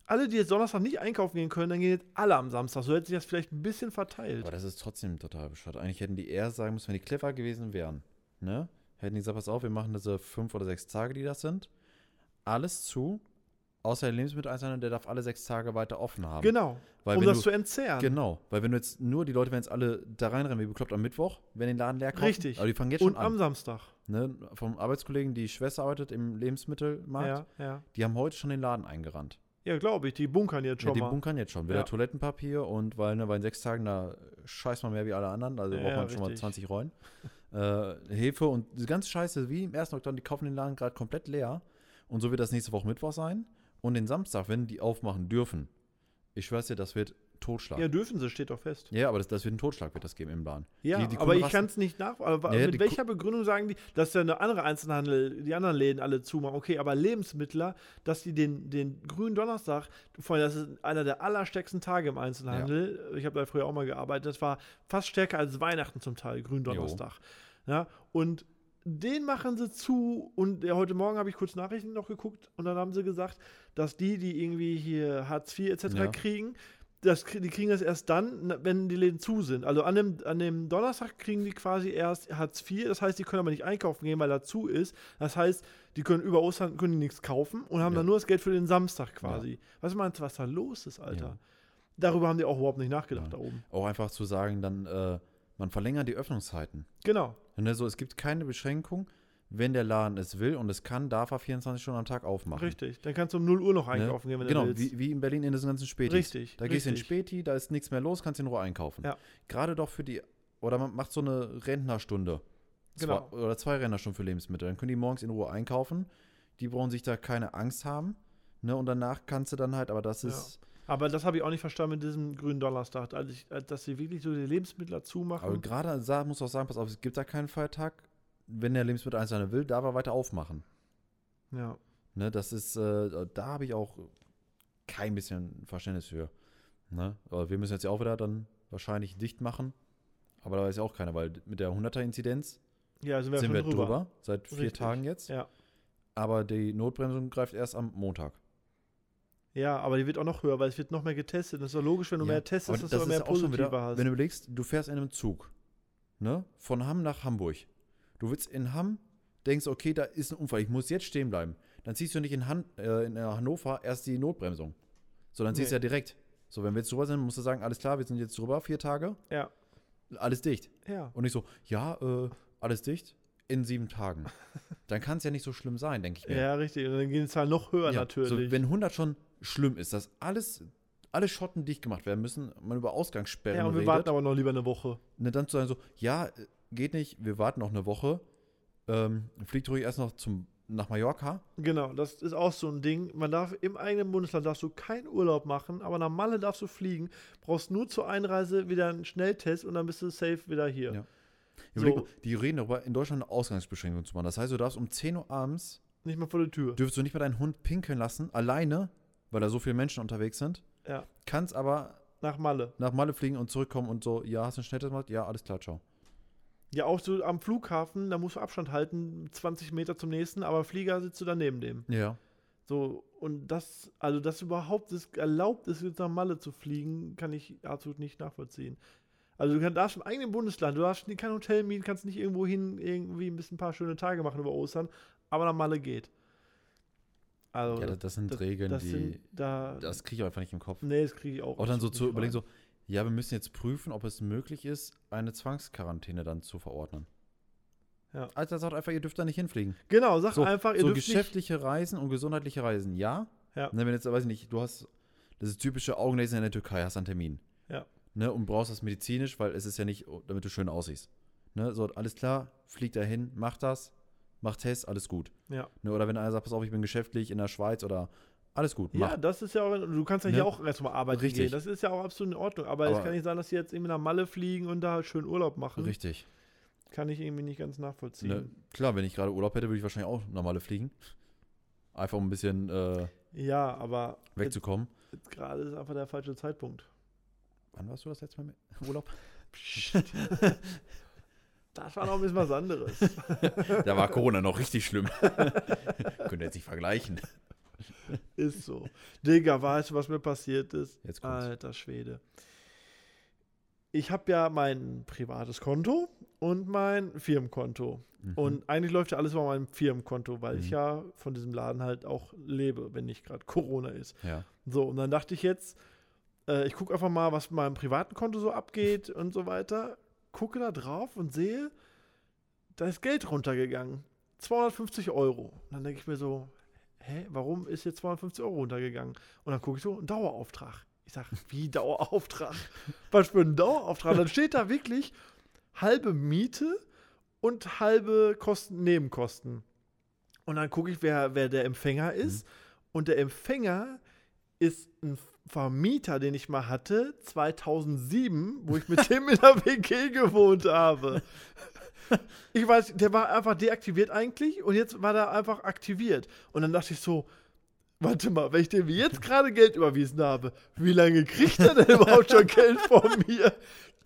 Alle, die jetzt Donnerstag nicht einkaufen gehen können, dann gehen jetzt alle am Samstag. So hätte sich das vielleicht ein bisschen verteilt. Aber das ist trotzdem total bescheuert. Eigentlich hätten die eher sagen müssen, wenn die clever gewesen wären, ne? Hätten die gesagt, pass auf, wir machen diese fünf oder sechs Tage, die das sind. Alles zu, außer der Lebensmitteleinzelhandel, der darf alle sechs Tage weiter offen haben. Genau, Weil um das du- zu entzerren. Genau, weil wenn du jetzt nur die Leute, wenn jetzt alle da reinrennen, wie bekloppt am Mittwoch, wenn den Laden leer kaufen. Richtig. Aber die fangen jetzt Und schon am an. Samstag. Ne? Vom Arbeitskollegen, die Schwester arbeitet im Lebensmittelmarkt, Ja, ja. die haben heute schon den Laden eingerannt. Ja, glaube ich, die bunkern jetzt Ja, schon die mal. bunkern jetzt schon. Wieder Ja. Toilettenpapier und weil, ne, weil in sechs Tagen da scheißt man mehr wie alle anderen, also Ja, braucht man schon mal richtig. 20 Rollen. Äh, Hefe und ganze Scheiße, wie im ersten Oktober, die kaufen den Laden gerade komplett leer. Und so wird das nächste Woche Mittwoch sein. Und den Samstag, wenn die aufmachen dürfen, ich schwör's dir, das wird Totschlag. ja, Ja, dürfen sie, steht doch fest. aber das, das wird ein Totschlag, wird das geben im Laden. Ja, Die- die aber ich kann es nicht nach. Aber Ja, ja, mit welcher Begründung sagen die, dass ja eine andere Einzelhandel, die anderen Läden alle zumachen? Okay, aber Lebensmittler, dass die den, den grünen Donnerstag, vor allem das ist einer der allerstärksten Tage im Einzelhandel. Ich habe da früher auch mal gearbeitet. Das war fast stärker als Weihnachten zum Teil, grünen Donnerstag. Ja, und den machen sie zu und ja, heute Morgen habe ich kurz Nachrichten noch geguckt und dann haben sie gesagt, dass die, die irgendwie hier Hartz IV etc. Ja. kriegen, das, die kriegen das erst dann, wenn die Läden zu sind. Also an dem, an dem Donnerstag kriegen die quasi erst Hartz IV, das heißt, die können aber nicht einkaufen gehen, weil da zu ist. Das heißt, die können über Ostern können die nichts kaufen und haben Ja. dann nur das Geld für den Samstag quasi. Was meinst du, was da los ist, Alter? Ja. Darüber haben die auch überhaupt nicht nachgedacht Ja. da oben. Auch einfach zu sagen, dann, äh, man verlängert die Öffnungszeiten. Genau. Ne, so, es gibt keine Beschränkung. Wenn der Laden es will und es kann, darf er 24 Stunden am Tag aufmachen. Richtig. Dann kannst du um 0 Uhr noch Ne? einkaufen gehen, wenn genau, du willst. wie, wie in Berlin in diesen ganzen Spätis. Richtig, Da gehst du in richtig. Späti, da ist nichts mehr los, kannst in Ruhe einkaufen. Ja. Gerade doch für die, oder man macht so eine Rentnerstunde. Genau. Zwei, oder zwei Renner schon für Lebensmittel. Dann können die morgens in Ruhe einkaufen. Die brauchen sich da keine Angst haben. Ne? Und danach kannst du dann halt, aber das Ja. ist. Aber das habe ich auch nicht verstanden mit diesem grünen Donnerstag, als ich, dass sie wirklich so die Lebensmittel dazu Aber gerade da muss auch sagen, pass auf, es gibt da keinen Feiertag. Wenn der Lebensmitteleinzelhandel will, darf er weiter aufmachen. Ja. Ne? Das ist, äh, da habe ich auch kein bisschen Verständnis für. Ne? Aber wir müssen jetzt ja auch wieder dann wahrscheinlich dicht machen. Aber da weiß ja auch keiner, weil mit der 100er-Inzidenz Ja, sind wir, sind schon wir drüber. drüber. Seit vier Richtig. Tagen jetzt. Ja. Aber die Notbremsung greift erst am Montag. Ja, aber die wird auch noch höher, weil es wird noch mehr getestet. Das ist doch logisch, wenn du Ja, mehr testest, dass das du auch mehr ist auch schon Positive wieder, hast. wenn du überlegst, du fährst in einem Zug, ne, von Hamm nach Hamburg. Du willst in Hamm, denkst, okay, da ist ein Unfall, ich muss jetzt stehen bleiben. Dann ziehst du nicht in, Han äh, in äh, Hannover erst die Notbremsung, sondern ziehst Nee. ja direkt. So, wenn wir jetzt drüber sind, musst du sagen, alles klar, wir sind jetzt drüber, vier Tage, ja. alles dicht. Ja. Und nicht so, ja, äh, alles dicht in sieben Tagen. Dann kann es ja nicht so schlimm sein, denke ich mir. Ja, richtig. Und dann gehen die Zahlen noch höher Ja, natürlich. So, wenn 100 schon schlimm ist, dass alles, alle Schotten dicht gemacht werden müssen, man über Ausgangssperren ja, und wir redet. warten aber noch lieber eine Woche. Ne, dann zu sagen so, ja, geht nicht, wir warten noch eine Woche. Ähm, fliegt ruhig erst noch zum, nach Mallorca. Genau, das ist auch so ein Ding. Man darf im eigenen Bundesland darfst du keinen Urlaub machen, aber nach Malle darfst du fliegen. Brauchst nur zur Einreise wieder einen Schnelltest und dann bist du safe wieder hier. Ja. Überleg So. mal, die reden darüber, in Deutschland eine Ausgangsbeschränkung zu machen. Das heißt, du darfst um 10 Uhr abends, Nicht mal vor der Tür. dürfst du nicht mal deinen Hund pinkeln lassen, alleine, weil da so viele Menschen unterwegs sind. Ja. Kannst aber Nach Malle. nach Malle fliegen und zurückkommen und so, ja, hast du einen Schnelltest gemacht? Ja, alles klar, ciao. Ja, auch so am Flughafen, da musst du Abstand halten, 20 Meter zum nächsten, aber Flieger sitzt du daneben dem. Ja. So, und das, also dass überhaupt es erlaubt ist, jetzt nach Malle zu fliegen, kann ich absolut nicht nachvollziehen. Also du kann- darfst im eigenen Bundesland, du darfst kein Hotel mieten, kannst nicht irgendwo hin, irgendwie ein bisschen ein paar schöne Tage machen über Ostern, aber nach Malle geht. Also, Ja, das, das sind das- Regeln, das die. sind da. das kriege ich einfach nicht im Kopf. nee, das kriege ich auch. Auch dann so zu nicht überlegen, so, ja, wir müssen jetzt prüfen, ob es möglich ist, eine Zwangsquarantäne dann zu verordnen. Ja. Alter sagt einfach, ihr dürft da nicht hinfliegen. Genau, sag So, einfach, ihr so dürft nicht. geschäftliche Reisen und gesundheitliche Reisen, ja. Ja. Ne, wenn jetzt, weiß ich nicht, du hast das ist typische Augenlaser in der Türkei, hast einen Termin. Ja. Ne, und brauchst das medizinisch, weil es ist ja nicht, damit du schön aussiehst. Ne, so, alles klar, flieg da hin, mach das, mach Test, alles gut. Ja. Ne, oder wenn einer sagt, pass auf, ich bin geschäftlich in der Schweiz oder alles gut, mach. Ja, das ist ja auch, du kannst ja Ne? hier auch erstmal arbeiten Richtig. gehen. Das ist ja auch absolut in Ordnung. Aber, es Aber- kann nicht sein, dass sie jetzt irgendwie nach Malle fliegen und da schön Urlaub machen. Richtig. Kann ich irgendwie nicht ganz nachvollziehen. Ne, klar, wenn ich gerade Urlaub hätte, würde ich wahrscheinlich auch normale fliegen. Einfach um ein bisschen äh, Ja, aber wegzukommen. gerade ist einfach der falsche Zeitpunkt. Wann warst du das letzte Mal mit Urlaub? Das war noch ein bisschen was anderes. Da war Corona noch richtig schlimm. Könnt ihr jetzt nicht vergleichen. ist so. Digga, weißt du, was mir passiert ist? Jetzt kommt's. Alter Schwede. Ich habe ja mein privates Konto und mein Firmenkonto. Mhm. Und eigentlich läuft ja alles über mein Firmenkonto, weil ich Mhm. ja von diesem Laden halt auch lebe, wenn nicht gerade Corona ist. ja. So, und dann dachte ich jetzt, äh, ich gucke einfach mal, was mit meinem privaten Konto so abgeht und so weiter. Gucke da drauf und sehe, da ist Geld runtergegangen. 250 Euro. Und dann denke ich mir so, hä, warum ist jetzt 250 Euro runtergegangen? Und dann gucke ich so, ein Dauerauftrag. Ich sage, wie Dauerauftrag? Was für ein Dauerauftrag? Dann steht da wirklich halbe Miete und halbe Kosten, Nebenkosten. Und dann gucke ich, wer, wer der Empfänger ist. Und der Empfänger ist ein Vermieter, den ich mal hatte, 2007, wo ich mit dem in der WG gewohnt habe. Ich weiß, der war einfach deaktiviert eigentlich und jetzt war der einfach aktiviert. Und dann dachte ich so, warte mal, wenn ich dem jetzt gerade Geld überwiesen habe, wie lange kriegt er denn überhaupt schon Geld von mir?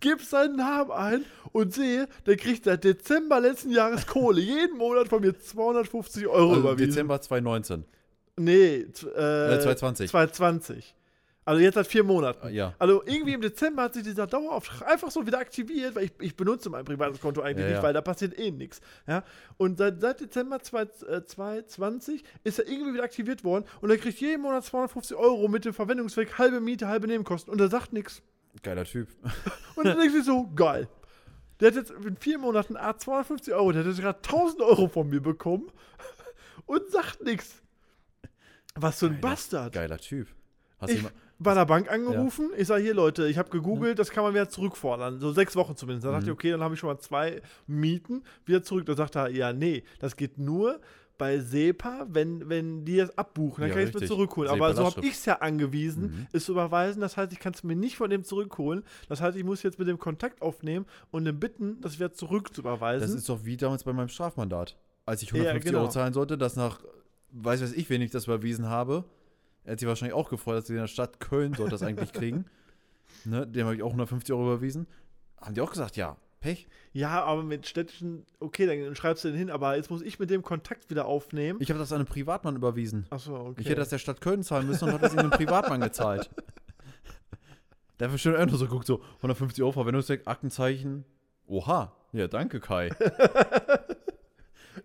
Gib seinen Namen ein und sehe, der kriegt seit Dezember letzten Jahres Kohle. Jeden Monat von mir 250 Euro Also überwiesen. Dezember 2019. Nee, äh, Äh, 2020. 2020. Also jetzt seit vier Monaten. Ja. Also irgendwie im Dezember hat sich dieser Dauerauftrag einfach so wieder aktiviert, weil ich, ich benutze mein privates Konto eigentlich Ja, nicht, ja. weil da passiert eh nichts. Ja? Und seit, seit Dezember 2 äh, 2020 ist er irgendwie wieder aktiviert worden und er kriegt jeden Monat 250 Euro mit dem Verwendungszweck, halbe Miete, halbe Nebenkosten und er sagt nichts. Geiler Typ. Und dann denkst du so, geil. Der hat jetzt in vier Monaten A 250 Euro, der hat jetzt gerade 1000 Euro von mir bekommen und sagt nichts. Was für ein Geiler- Bastard. Geiler Typ. Hast du Ich, ihm, bei der Bank angerufen. Ich sage, hier Leute, ich habe gegoogelt, das kann man wieder zurückfordern. So sechs Wochen zumindest. Da dachte ich, Mhm. okay, dann habe ich schon mal zwei Mieten wieder zurück. Da sagt er, ja, nee, das geht nur bei SEPA, wenn, wenn die das abbuchen, dann Ja, kann ich es mir zurückholen. SEPA Aber so habe ich es ja angewiesen, Mhm. es zu überweisen. Das heißt, ich kann es mir nicht von dem zurückholen. Das heißt, ich muss jetzt mit dem Kontakt aufnehmen und ihn bitten, das wieder zurück zu überweisen. Das ist doch wie damals bei meinem Strafmandat. Als ich Ja, 150 genau. Euro zahlen sollte, das nach, weiß weiß ich, wen ich das überwiesen habe. Er hat sich wahrscheinlich auch gefreut, dass sie in der Stadt Köln sollte das eigentlich kriegen. Ne, dem habe ich auch 150 Euro überwiesen. Haben die auch gesagt, ja, Pech. ja, aber mit städtischen, okay, dann schreibst du den hin, aber jetzt muss ich mit dem Kontakt wieder aufnehmen. Ich habe das an einen Privatmann überwiesen. Achso, okay. Ich hätte das der Stadt Köln zahlen müssen und hat das in einen Privatmann gezahlt. Der hat bestimmt nur so geguckt, so 150 Euro Verwendungszweck, Aktenzeichen. Oha, ja, danke Kai.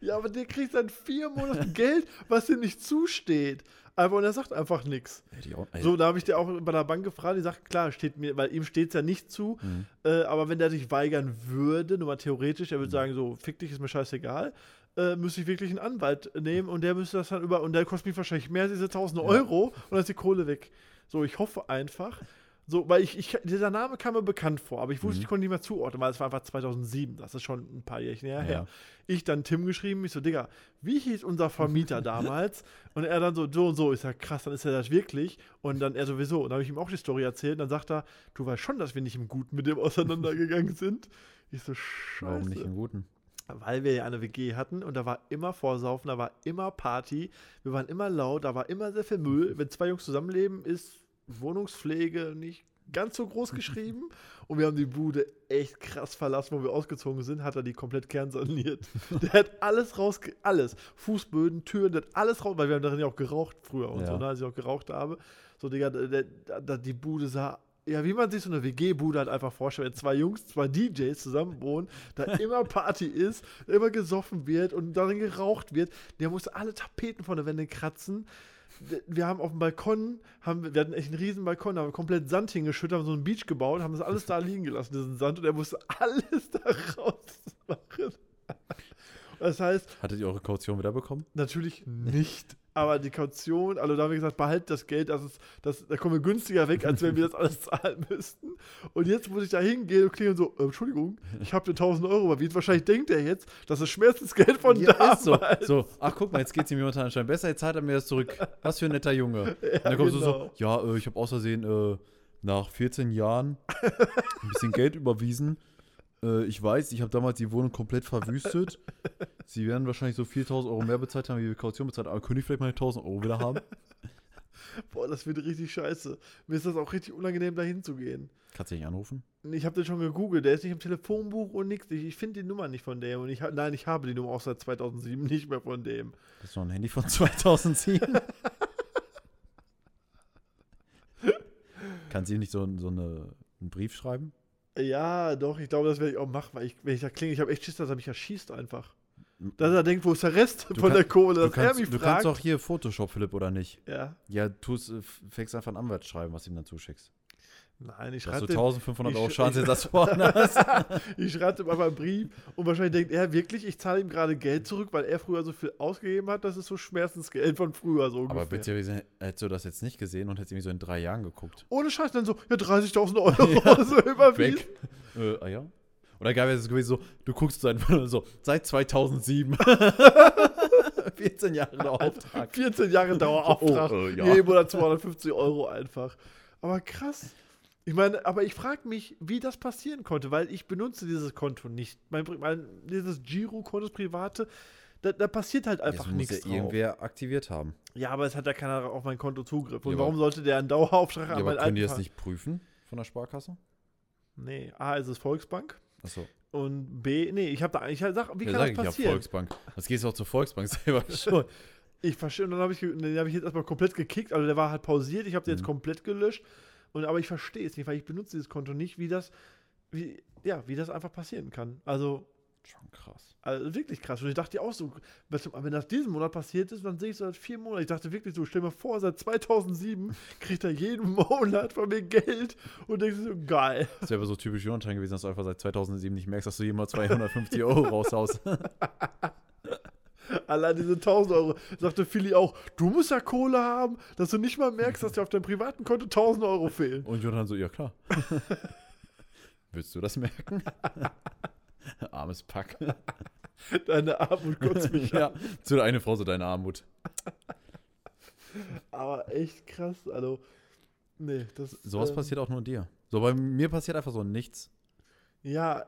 Ja, aber der kriegt dann vier Monate Geld, was ihm nicht zusteht. Aber und er sagt einfach nichts. So, da habe ich dir auch bei der Bank gefragt, die sagt, klar, steht mir, weil ihm steht es ja nicht zu, Mhm. äh, aber wenn der sich weigern würde, nur mal theoretisch, er würde Mhm. sagen, so, fick dich, ist mir scheißegal, äh, müsste ich wirklich einen Anwalt nehmen und der müsste das dann über, und der kostet mich wahrscheinlich mehr als diese 1000 Ja. Euro und dann ist die Kohle weg. So, ich hoffe einfach, so, weil ich, ich, dieser Name kam mir bekannt vor, aber ich wusste, Mhm. ich konnte nicht mehr zuordnen, weil es war einfach 2007, das ist schon ein paar Jährchen her. Ja. Ich dann Tim geschrieben, ich so, Digga, wie hieß unser Vermieter damals? Und er dann so, so und so. Ich sag, krass, dann ist er das wirklich. Und dann er sowieso. Und dann habe ich ihm auch die Story erzählt. Dann sagt er, du weißt schon, dass wir nicht im Guten mit dem auseinandergegangen sind. Ich so, Warum nicht scheiße. im Guten? Weil wir ja eine WG hatten und da war immer Vorsaufen, da war immer Party, wir waren immer laut, da war immer sehr viel Müll. Wenn zwei Jungs zusammenleben, ist Wohnungspflege nicht ganz so groß geschrieben. Und wir haben die Bude echt krass verlassen, wo wir ausgezogen sind, hat er die komplett kernsaniert. Der hat alles raus, alles. Fußböden, Türen, der hat alles raus, weil wir haben darin ja auch geraucht früher und Ja. so, ne, als ich auch geraucht habe. So, Digga, der, der, die Bude sah ja, wie man sich so eine WG-Bude halt einfach vorstellt, wenn zwei Jungs, zwei DJs zusammen wohnen, da immer Party ist, immer gesoffen wird und darin geraucht wird. Der musste alle Tapeten von der Wände kratzen. Wir haben auf dem Balkon, haben, wir hatten echt einen riesen Balkon, haben komplett Sand hingeschüttet, haben so einen Beach gebaut, haben das alles da liegen gelassen, diesen Sand, und er musste alles da rausmachen. Das heißt, Hattet ihr eure Kaution wieder bekommen? Natürlich nicht. Aber die Kaution, also da haben wir gesagt, behalt das Geld, das ist, das, da kommen wir günstiger weg, als wenn wir das alles zahlen müssten. Und jetzt muss ich da hingehen und klingeln so, äh, Entschuldigung, ich habe dir 1000 Euro überwiesen. Wahrscheinlich denkt er jetzt, das ist Schmerzensgeld von damals. ist so. so. Ach, guck mal, jetzt geht es ihm momentan anscheinend besser, jetzt zahlt er mir das zurück. Was für ein netter Junge. und dann kommst du genau. so, ja, äh, ich habe aus Versehen äh, nach 14 Jahren ein bisschen Geld überwiesen. Äh, ich weiß, ich habe damals die Wohnung komplett verwüstet. Sie werden wahrscheinlich so 4000 Euro mehr bezahlt haben, wie wir Kaution bezahlt haben. Aber könnte ich vielleicht meine 1000 Euro wieder haben? Boah, das wird richtig scheiße. Mir ist das auch richtig unangenehm, da hinzugehen. Kannst du nicht anrufen? Ich habe den schon gegoogelt, der ist nicht im Telefonbuch und nichts. Ich, ich finde die Nummer nicht von dem. Und ich, nein, ich habe die Nummer auch seit 2007 nicht mehr von dem. Das ist noch ein Handy von 2007. Kannst du ihm nicht so, so eine, einen Brief schreiben? Ja, doch, ich glaube, das werde ich auch machen, weil ich, wenn ich da klinge, ich habe echt Schiss, dass er mich erschießt einfach. Dass er denkt, wo ist der Rest Du von kann- der Kohle, Du dass er kannst, mich du fragt. kannst auch hier Photoshop, Philipp, oder nicht? ja, Ja, tust, äh, fängst einfach einen Anwalt schreiben, was ihm dann zuschickst. Nein, ich Dass du schreibe dem, 1500 ich Euro sch- Schadensersatz vorne hast. ich schreib dem einfach einen Brief und wahrscheinlich denkt er wirklich, ich zahle ihm gerade Geld zurück, weil er früher so viel ausgegeben hat, das ist so Schmerzensgeld von früher so ungefähr. Aber beziehungsweise hättest du das jetzt nicht gesehen und hättest irgendwie so in drei Jahren geguckt. Ohne Scheiß, dann so, ja, 30.000 Euro so überwiesen. Weg. Äh, ah ja? Oder geil wäre es gewesen so, du guckst so, einfach so seit 2007. 14 Jahre der Auftrag. 14 Jahre Dauerauftrag, Oh, äh, ja. jeden Monat 250 Euro einfach. Aber krass. Ich meine, aber ich frage mich, wie das passieren konnte, weil ich benutze dieses Konto nicht. Mein, mein dieses Girokonto, das private, da, da passiert halt einfach Das muss nichts ja drauf. irgendwer aktiviert haben. Ja, aber es hat ja keiner auf mein Konto Zugriff. Und Ja, warum sollte der einen Dauerauftrag Ja, an aber können die das nicht prüfen von der Sparkasse? Nee, A ist es Volksbank Achso. und B, nee, ich habe da, ich sag, wie Ja, kann sag das ich ja passieren? Volksbank. Was gehst du auch zur Volksbank selber schon? Ich verstehe, und dann habe ich, den habe ich jetzt erstmal komplett gekickt, also der war halt pausiert, ich habe den jetzt Mhm. komplett gelöscht. Und, aber ich verstehe es nicht, weil ich benutze dieses Konto nicht, wie das, wie, ja, wie das einfach passieren kann. Also, Schon krass. also wirklich krass. Und ich dachte auch so, wenn das diesen Monat passiert ist, dann sehe ich so seit vier Monaten. Ich dachte wirklich so, stell mir vor, seit 2007 kriegt er jeden Monat von mir Geld und denkst so, geil. Das wäre aber so typisch Jonathan gewesen, dass du einfach seit 2007 nicht merkst, dass du jemals 250 Euro raushaust. Allein diese 1000 Euro. Sagte Philly auch, du musst ja Kohle haben, dass du nicht mal merkst, dass dir auf deinem privaten Konto 1000 Euro fehlen. Und Jonathan so, ja klar. Willst du das merken? Armes Pack. Deine Armut kotzt mich an. ja, zu der eine Frau so deine Armut. Aber echt krass, also. Nee, das Sowas ähm, passiert auch nur dir. So, bei mir passiert einfach so nichts. Ja,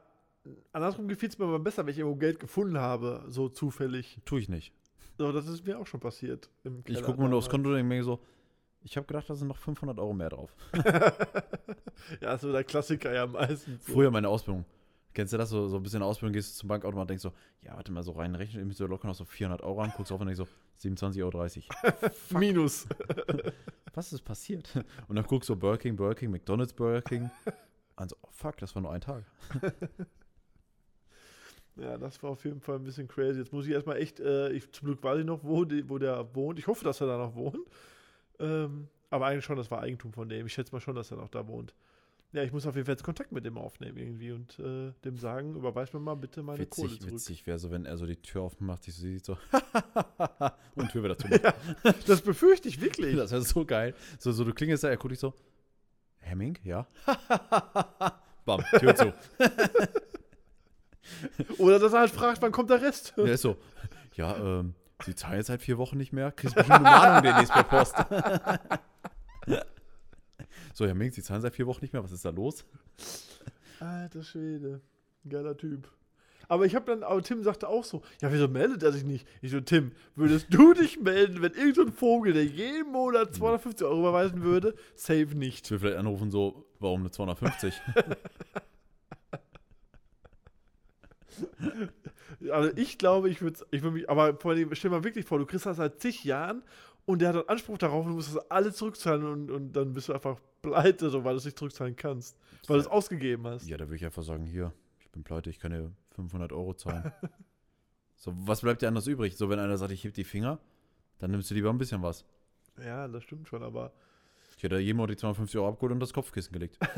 andersrum gefiel es mir aber besser, wenn ich irgendwo Geld gefunden habe, so zufällig. Tue ich nicht. So, das ist mir auch schon passiert. Ich gucke mal nur aufs. Konto und denke mir so, ich habe gedacht, da sind noch 500 Euro mehr drauf. ja, so der Klassiker ja meistens. So. Früher meine Ausbildung. Kennst du das? So, so ein bisschen Ausbildung, gehst du zum Bankautomat und denkst so, ja, warte mal, so rein rechnen, ich müsste locker noch so 400 Euro an, guckst auf und denkst so, 27,30 Euro. Minus. Was ist passiert? Und dann guckst du so Burger King, Burger King, McDonalds, Burger King. Also, oh fuck, das war nur ein Tag. Ja, das war auf jeden Fall ein bisschen crazy. Jetzt muss ich erstmal echt, äh, ich, zum Glück weiß ich noch, wo, die, wo der wohnt. Ich hoffe, dass er da noch wohnt. Ähm, aber eigentlich schon, das war Eigentum von dem. Ich schätze mal schon, dass er noch da wohnt. Ja, ich muss auf jeden Fall jetzt Kontakt mit dem aufnehmen irgendwie und äh, dem sagen, überweis mir mal bitte meine Kohle Witzig, zurück. witzig wäre so, wenn er so die Tür aufmacht, sich so sieht, so, und Tür wieder zu. macht. Das befürchte ich wirklich. Das wäre so geil. So, so, du klingelst da, er guckt dich so, Hemming, ja? Bam, Tür zu. Oder dass er halt fragt, wann kommt der Rest? Der ist so, ja, ähm, Sie zahlen jetzt seit vier Wochen nicht mehr, kriegst bestimmt eine Mahnung demnächst per Post. so, Herr Mink, Sie zahlen seit vier Wochen nicht mehr, was ist da los? Alter Schwede. Geiler Typ. Aber ich habe dann, aber Tim sagte auch so, ja, wieso meldet er sich nicht? Ich so, Tim, würdest du dich melden, wenn irgendein so Vogel, der jeden Monat 250 Euro überweisen würde? Safe nicht. Ich will vielleicht anrufen, so, warum eine 250? Also ich glaube, ich würde ich würd mich, aber vor allem, stell dir mal wirklich vor, du kriegst das seit zig Jahren und der hat einen Anspruch darauf und du musst das alles zurückzahlen und, und dann bist du einfach pleite, so, weil du es nicht zurückzahlen kannst. Weil du es ausgegeben hast. ja, da würde ich einfach sagen, hier, ich bin pleite, ich kann dir 500 Euro zahlen. so, was bleibt dir anders übrig? So, wenn einer sagt, ich heb die Finger, dann nimmst du lieber ein bisschen was. Ja, das stimmt schon, aber Ich hätte jedem die 250 Euro abgeholt und das Kopfkissen gelegt.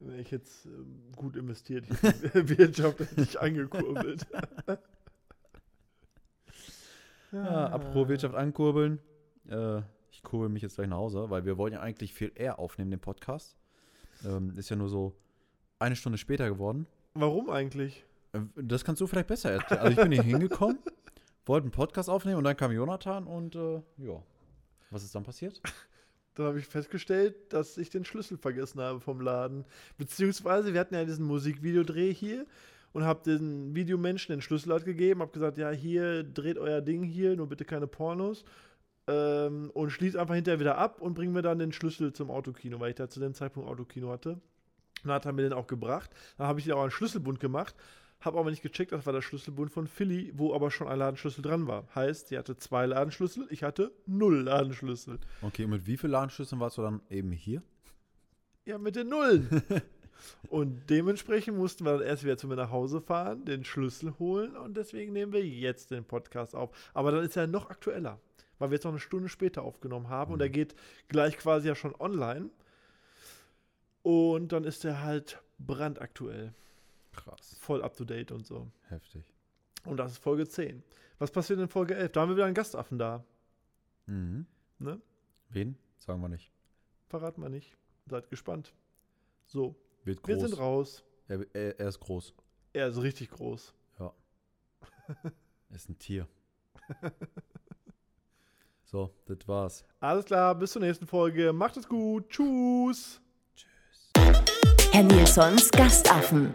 wenn ich jetzt ähm, gut investiert, die Wirtschaft hätte ich angekurbelt. Ja, apropos Wirtschaft ankurbeln. Äh, ich kurbel mich jetzt gleich nach Hause, weil wir wollten ja eigentlich viel eher aufnehmen, den Podcast. Ähm, ist ja nur so eine Stunde später geworden. Warum eigentlich? Äh, Das kannst du vielleicht besser erzählen. Also ich bin hier hingekommen, wollte einen Podcast aufnehmen und dann kam Jonathan und äh, ja. Was ist dann passiert? Dann habe ich festgestellt, dass ich den Schlüssel vergessen habe vom Laden. Beziehungsweise, wir hatten ja diesen Musikvideodreh hier und habe den Videomenschen den Schlüssel halt gegeben, habe gesagt, ja, hier, dreht euer Ding hier, nur bitte keine Pornos. Ähm, und schließt einfach hinterher wieder ab und bringt mir dann den Schlüssel zum Autokino, weil ich da zu dem Zeitpunkt Autokino hatte. Und dann hat er mir den auch gebracht. Dann habe ich den auch einen Schlüsselbund gemacht, habe aber nicht gecheckt, das war der Schlüsselbund von Philly, wo aber schon ein Ladenschlüssel dran war. Heißt, sie hatte zwei Ladenschlüssel, ich hatte null Ladenschlüssel. Okay, und mit wie vielen Ladenschlüsseln warst du dann eben hier? Ja, mit den Nullen. und dementsprechend mussten wir dann erst wieder zu mir nach Hause fahren, den Schlüssel holen und deswegen nehmen wir jetzt den Podcast auf. Aber dann ist er noch aktueller, weil wir jetzt noch eine Stunde später aufgenommen haben und er geht gleich quasi ja schon online. Und dann ist er halt brandaktuell, Krass. voll up to date und so. Heftig. Und das ist Folge 10. Was passiert in Folge 11? Da haben wir wieder einen Gastaffen da. Mhm. Ne? Wen? Sagen wir nicht. Verraten wir nicht. Seid gespannt. So, Wird wir groß. sind raus. Er, er, er ist groß. Er ist richtig groß. Er ist ein Tier. so, das war's. Alles klar, bis zur nächsten Folge. Macht es gut. Tschüss. Herr Nilsons Gastaffen.